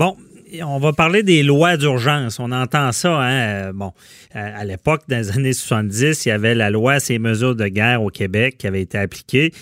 Bon, on va parler des lois d'urgence. On entend ça, hein? Euh, bon, euh, à l'époque, dans les années 70, il y avait la loi ces mesures de guerre au Québec qui avait été appliquée.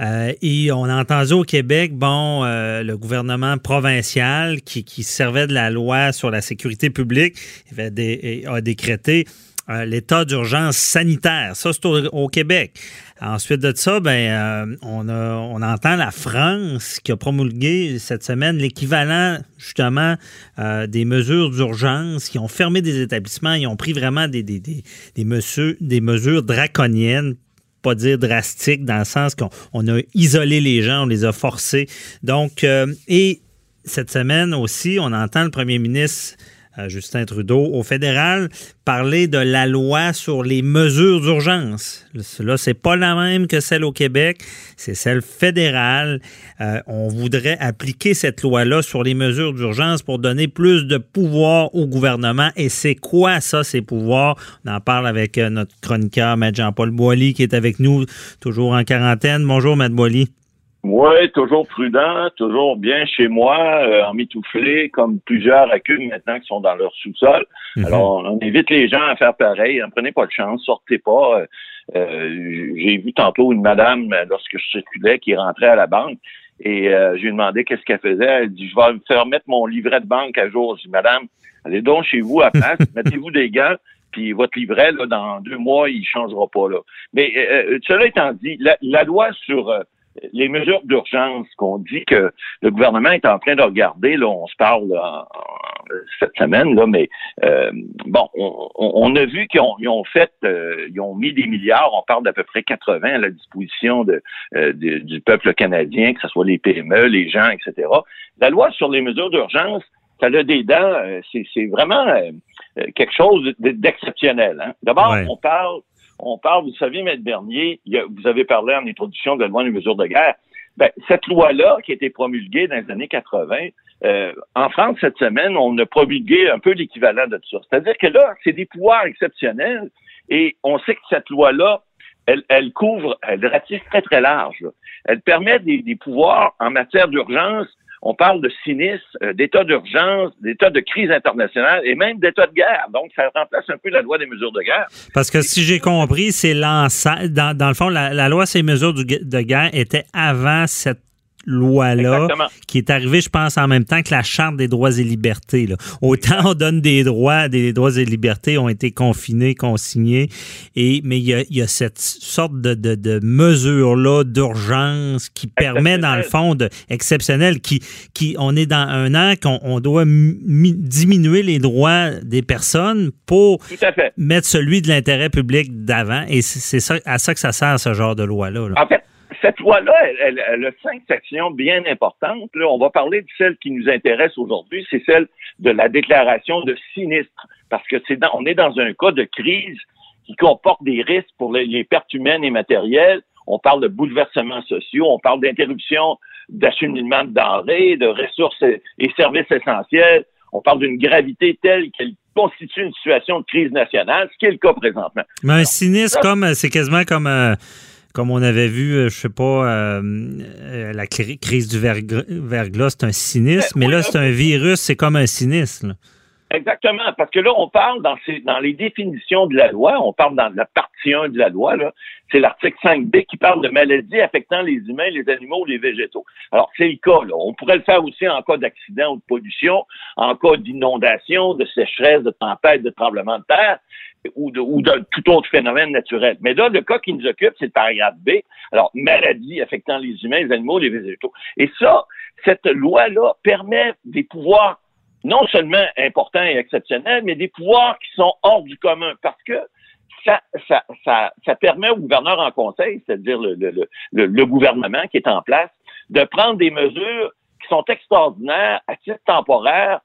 Euh, et on a entendu au Québec, bon, le gouvernement provincial qui, servait de la loi sur la sécurité publique a décrété l'état d'urgence sanitaire. Ça, c'est au, Québec. Ensuite de ça, ben, euh, on, on entend la France qui a promulgué cette semaine l'équivalent justement euh, des mesures d'urgence, qui ont fermé des établissements, ils ont pris vraiment des, des, des, des, mesures, des mesures draconiennes pas dire drastiques, dans le sens qu'on a isolé les gens, on les a forcés. Donc, euh, et cette semaine aussi, on entend le premier ministre Justin Trudeau au fédéral parler de la loi sur les mesures d'urgence. Là, c'est pas la même que celle au Québec, c'est celle fédérale. Euh, on voudrait appliquer cette loi-là sur les mesures d'urgence pour donner plus de pouvoir au gouvernement. Et c'est quoi ça, ces pouvoirs? On en parle avec euh, notre chroniqueur, M. Jean-Paul Boilly, qui est avec nous, toujours en quarantaine. Bonjour, M. Boilly. Oui, toujours prudent, toujours bien chez moi, euh, en mitouflé, comme plusieurs accusent maintenant qui sont dans leur sous-sol. Mhm. Alors, on invite les gens à faire pareil. Ne prenez pas de chance, sortez pas. Euh, euh, j'ai vu tantôt une madame, lorsque je circulais, qui rentrait à la banque. Et je lui ai demandé qu'est-ce qu'elle faisait. Elle dit, je vais me faire mettre mon livret de banque à jour. Je dis, madame, allez donc chez vous à place, mettez-vous des gants, puis votre livret, là, dans deux mois, il changera pas. là. Mais cela étant dit, la, la loi sur les mesures d'urgence qu'on dit que le gouvernement est en train de regarder, là, on se parle cette semaine, là, mais euh, bon, on, a vu qu'ils ont, fait, euh, ils ont mis des milliards, on parle d'à peu près 80 à la disposition euh, de, du peuple canadien, que ce soit les PME, les gens, etc. La loi sur les mesures d'urgence, ça a des dents, c'est vraiment quelque chose d'exceptionnel. Hein. D'abord, on parle on parle, vous savez, Maître Bernier, vous avez parlé en introduction de la loi des mesures de guerre. Ben, cette loi-là, qui a été promulguée dans les années 80, euh, en France, cette semaine, on a promulgué un peu l'équivalent de tout ça. C'est-à-dire que là, c'est des pouvoirs exceptionnels et on sait que cette loi-là, elle, couvre, elle ratisse très, très large. Elle permet des pouvoirs en matière d'urgence on parle de sinistre, euh, d'état d'urgence, d'état de crise internationale et même d'état de guerre. Donc, ça remplace un peu la loi des mesures de guerre. Parce que si j'ai compris, c'est l'ensemble. Dans, le fond, la, la loi ces mesures de guerre était avant cette loi-là, qui est arrivée, je pense, en même temps que la Charte des droits et libertés. Là. Autant on donne des droits, des droits et libertés ont été confinés, consignés, et, mais il y a, il y a cette sorte de, de, de mesure-là d'urgence qui permet, dans le fond, de, exceptionnel, qui, qui, on est dans un an qu'on on doit diminuer les droits des personnes pour mettre celui de l'intérêt public d'avant, et c'est ça, à ça que ça sert, ce genre de loi-là. Là. En fait, cette loi-là, elle, a cinq sections bien importantes. Là, on va parler de celle qui nous intéresse aujourd'hui, c'est celle de la déclaration de sinistre, parce que c'est on est dans un cas de crise qui comporte des risques pour les, pertes humaines et matérielles. On parle de bouleversements sociaux, on parle d'interruption d'acheminement de denrées, de ressources et services essentiels. On parle d'une gravité telle qu'elle constitue une situation de crise nationale, ce qui est le cas présentement. Mais un sinistre, comme c'est quasiment comme euh, comme on avait vu, euh, je sais pas, euh, euh, la crise du verglas, c'est un sinistre, mais là, c'est un virus, c'est comme un sinistre. Exactement, parce que là, on parle dans, dans les définitions de la loi, on parle dans la partie 1 de la loi, c'est l'article 5b qui parle de maladies affectant les humains, les animaux ou les végétaux. Alors, c'est le cas, là. On pourrait le faire aussi en cas d'accident ou de pollution, en cas d'inondation, de sécheresse, de tempête, de tremblement de terre ou de, ou de tout autre phénomène naturel. Mais là, le cas qui nous occupe, c'est le paragraphe B. Alors, maladies affectant les humains, les animaux, les végétaux. Et ça, cette loi-là permet des pouvoirs non seulement importants et exceptionnels, mais des pouvoirs qui sont hors du commun parce que ça, permet au gouverneur en conseil, c'est-à-dire le, le, gouvernement qui est en place, de prendre des mesures qui sont extraordinaires à titre temporaire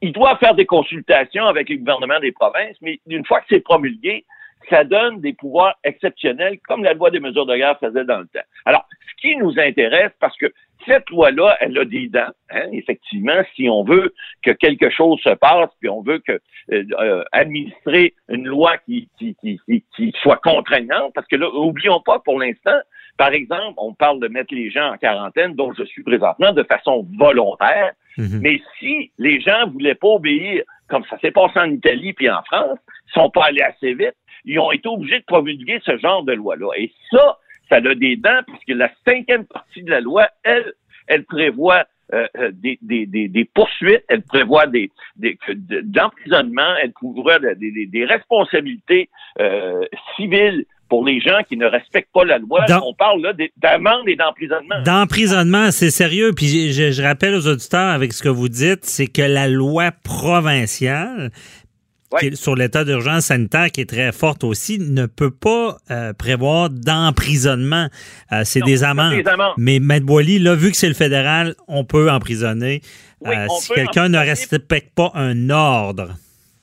il doit faire des consultations avec le gouvernement des provinces, mais une fois que c'est promulgué, ça donne des pouvoirs exceptionnels, comme la loi des mesures de guerre faisait dans le temps. Alors, ce qui nous intéresse, parce que cette loi-là, elle a des dents. Hein, effectivement, si on veut que quelque chose se passe, puis on veut que euh, euh, administrer une loi qui, qui, soit contraignante, parce que là, oublions pas pour l'instant Par exemple, on parle de mettre les gens en quarantaine, dont je suis présentement, de façon volontaire. Mhm. Mais si les gens voulaient pas obéir, comme ça s'est passé en Italie puis en France, ils sont pas allés assez vite, ils ont été obligés de promulguer ce genre de loi-là. Et ça, ça a des dents, puisque la cinquième partie de la loi, elle, elle prévoit euh, euh, des, des, des, poursuites, elle prévoit des, des d'emprisonnement, elle prévoit des, des responsabilités euh, civiles pour les gens qui ne respectent pas la loi. on parle là d'amende et d'emprisonnement. D'emprisonnement, c'est sérieux. Puis je, je, rappelle aux auditeurs avec ce que vous dites, c'est que la loi provinciale sur l'état d'urgence sanitaire qui est très forte aussi, ne peut pas euh, prévoir d'emprisonnement. Euh, c'est des, amendes. Mais Maître Boily, là, vu que c'est le fédéral, on peut emprisonner euh, si quelqu'un ne respecte pas un ordre.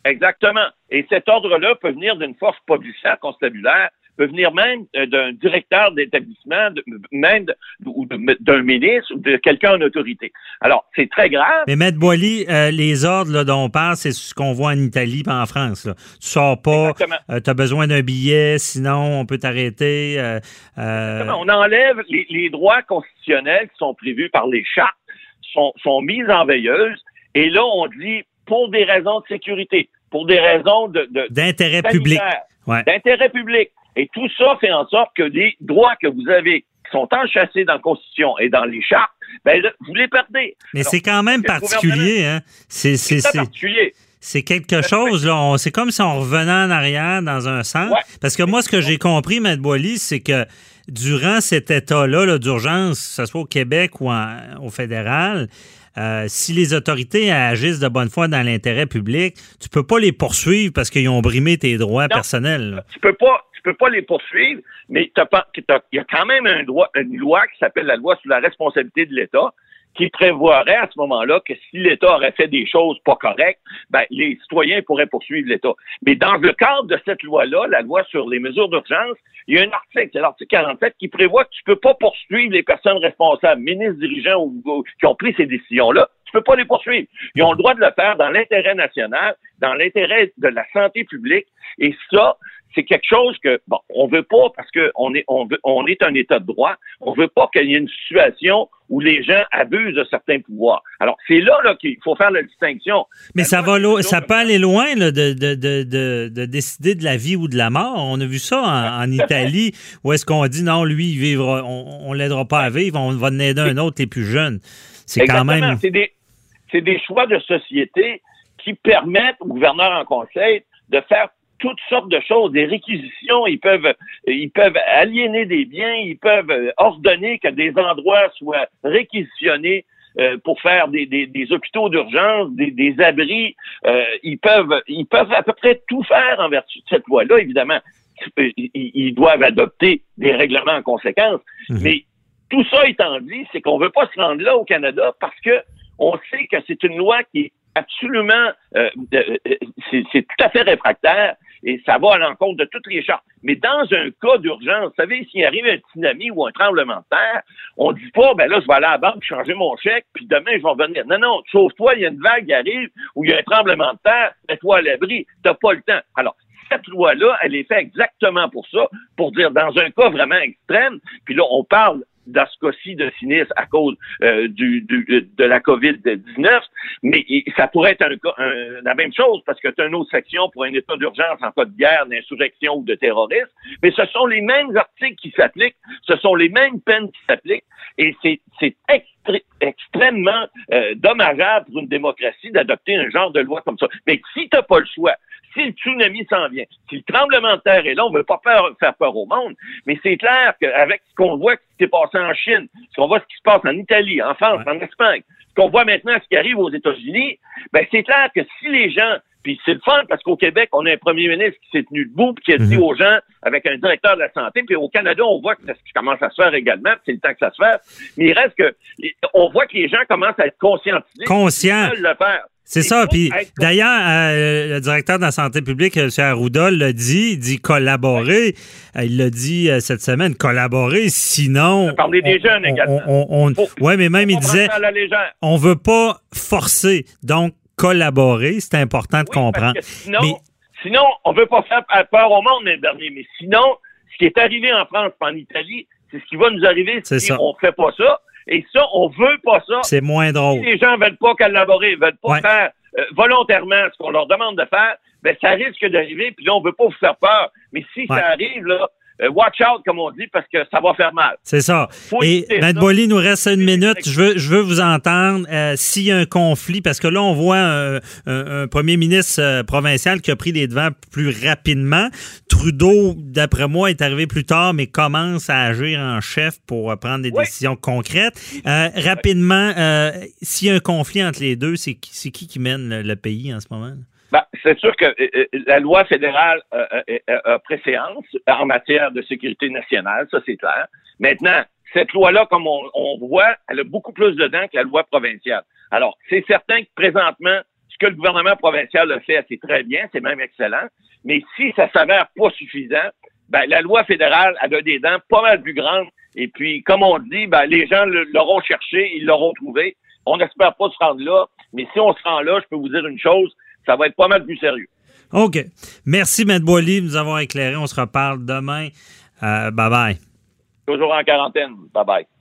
Exactement. Et cet ordre-là peut venir d'une force policière constabulaire peut venir même euh, d'un directeur d'établissement, même ou d'un ministre ou de quelqu'un en autorité. Alors, c'est très grave. Mais Maître Boily, euh, les ordres dont on parle, c'est ce qu'on voit en Italie et en France. Là. Tu sors pas, euh, tu as besoin d'un billet, sinon on peut t'arrêter. On enlève les, droits constitutionnels qui sont prévus par les chartes, sont, sont mis en veilleuse, et là, on dit pour des raisons de sécurité, pour des raisons de... D'intérêt public. D'intérêt public. Et tout ça fait en sorte que les droits que vous avez qui sont enchâssés dans la Constitution et dans les chartes, ben, vous les perdez. Mais c'est quand même particulier, hein? C'est particulier. C'est quelque chose, là. C'est comme si on revenait en arrière dans un sens. Parce que moi, ce que j'ai compris, M. Boily, c'est que durant cet état-là -là, d'urgence, que ce soit au Québec ou au fédéral, euh, si les autorités agissent de bonne foi dans l'intérêt public, tu peux pas les poursuivre parce qu'ils ont brimé tes droits personnels. Tu peux pas, peux pas les poursuivre, mais il y a quand même un droit, une loi qui s'appelle la loi sur la responsabilité de l'État qui prévoirait à ce moment-là que si l'État aurait fait des choses pas correctes, ben, les citoyens pourraient poursuivre l'État. Mais dans le cadre de cette loi-là, la loi sur les mesures d'urgence, il y a un article, c'est l'article 47, qui prévoit que tu peux pas poursuivre les personnes responsables, ministres, dirigeants ou, qui ont pris ces décisions-là. Peux pas les poursuivre. Ils ont le droit de le faire dans l'intérêt national, dans l'intérêt de la santé publique. Et ça, c'est quelque chose que, bon, on veut pas parce qu'on est, on, veut, on est un État de droit, on veut pas qu'il y ait une situation où les gens abusent de certains pouvoirs. Alors, c'est là, là qu'il faut faire la distinction. Mais ça va ça peut aller loin là, de, de, de, de, décider de la vie ou de la mort. On a vu ça en, Italie, où est-ce qu'on dit non, lui, il vivra, on, on l'aidera pas à vivre, on va en aider un autre, les plus jeunes. C'est quand même. C'est des, c'est des choix de société qui permettent au gouverneur en conseil de faire toutes sortes de choses, des réquisitions, ils peuvent, ils peuvent aliéner des biens, ils peuvent ordonner que des endroits soient réquisitionnés euh, pour faire des, des, hôpitaux d'urgence, des, des, abris. Euh, ils peuvent, ils peuvent à peu près tout faire en vertu de cette loi-là, évidemment. Ils, doivent adopter des règlements en conséquence. Mhm. Mais tout ça étant dit, c'est qu'on veut pas se rendre là au Canada parce que on sait que c'est une loi qui est absolument, euh, c'est tout à fait réfractaire et ça va à l'encontre de toutes les chartes. Mais dans un cas d'urgence, vous savez, s'il arrive un tsunami ou un tremblement de terre, on dit pas, ben là, je vais aller à la banque changer mon chèque, puis demain, je vais revenir. Non, non, sauve-toi, il y a une vague qui arrive, ou il y a un tremblement de terre, mets-toi à l'abri, t'as pas le temps. Alors, cette loi-là, elle est faite exactement pour ça, pour dire dans un cas vraiment extrême, puis là, on parle dans ce cas-ci de sinistre à cause euh, du, de la COVID-19, mais ça pourrait être la même chose parce que tu as une autre section pour un état d'urgence en cas de guerre, d'insurrection ou de terrorisme, mais ce sont les mêmes articles qui s'appliquent, ce sont les mêmes peines qui s'appliquent, et c'est extrêmement euh, dommageable pour une démocratie d'adopter un genre de loi comme ça. Mais si tu n'as pas le choix, si le tsunami s'en vient, si le tremblement de terre est là, on ne veut pas faire, faire peur au monde, mais c'est clair qu'avec ce qu'on voit qui s'est passé en Chine, ce qu'on voit ce qui se passe en Italie, en France, en Espagne, ce qu'on voit maintenant ce qui arrive aux États-Unis, ben c'est clair que si les gens puis c'est le fun parce qu'au Québec, on a un premier ministre qui s'est tenu debout puis qui a dit mhm. aux gens, avec un directeur de la santé, puis au Canada, on voit que ça commence à se faire également, c'est le temps que ça se fait. Mais il reste que, on voit que les gens commencent à être conscientisés. Conscients. le faire. C'est ça. Puis d'ailleurs, euh, le directeur de la santé publique, M. Arruda, l'a dit, il dit collaborer. Euh, il l'a dit euh, cette semaine, collaborer. Sinon. Parler des jeunes également. oui, mais même il disait, on veut pas forcer. Donc collaborer, c'est important de comprendre. Sinon, mais, sinon, on veut pas faire peur au monde, mais dernier. Mais sinon, ce qui est arrivé en France, en Italie, C'est ce qui va nous arriver si on fait pas ça. Et ça, on veut pas ça. C'est moins drôle. Si les gens veulent pas collaborer, veulent pas faire euh, volontairement ce qu'on leur demande de faire, ben ça risque d'arriver. Puis là, on veut pas vous faire peur. Mais si ça arrive, là, euh, watch out, comme on dit, parce que ça va faire mal. C'est ça. Et Maître Boily, il nous reste une minute. Je veux, je veux vous entendre. Euh, s'il y a un conflit, parce que là, on voit un, premier ministre provincial qui a pris les devants plus rapidement. Trudeau, d'après moi, est arrivé plus tard, mais commence à agir en chef pour prendre des décisions concrètes. rapidement, s'il y a un conflit entre les deux, c'est qui qui mène le pays en ce moment? Ben, c'est sûr que euh, euh, la loi fédérale a préséance en matière de sécurité nationale, ça c'est clair. Maintenant, cette loi-là, comme on, voit, elle a beaucoup plus de dents que la loi provinciale. Alors, c'est certain que présentement, ce que le gouvernement provincial a fait, c'est très bien, c'est même excellent. Mais si ça s'avère pas suffisant, ben, la loi fédérale a des dents pas mal plus grandes. Et puis, comme on dit, ben, les gens l'auront cherché, ils l'auront trouvé. On n'espère pas se rendre là, mais si on se rend là, je peux vous dire une chose, ça va être pas mal plus sérieux. OK. Merci, M. Boily, de nous avoir éclairé. On se reparle demain. Euh, bye bye. Toujours en quarantaine. Bye bye.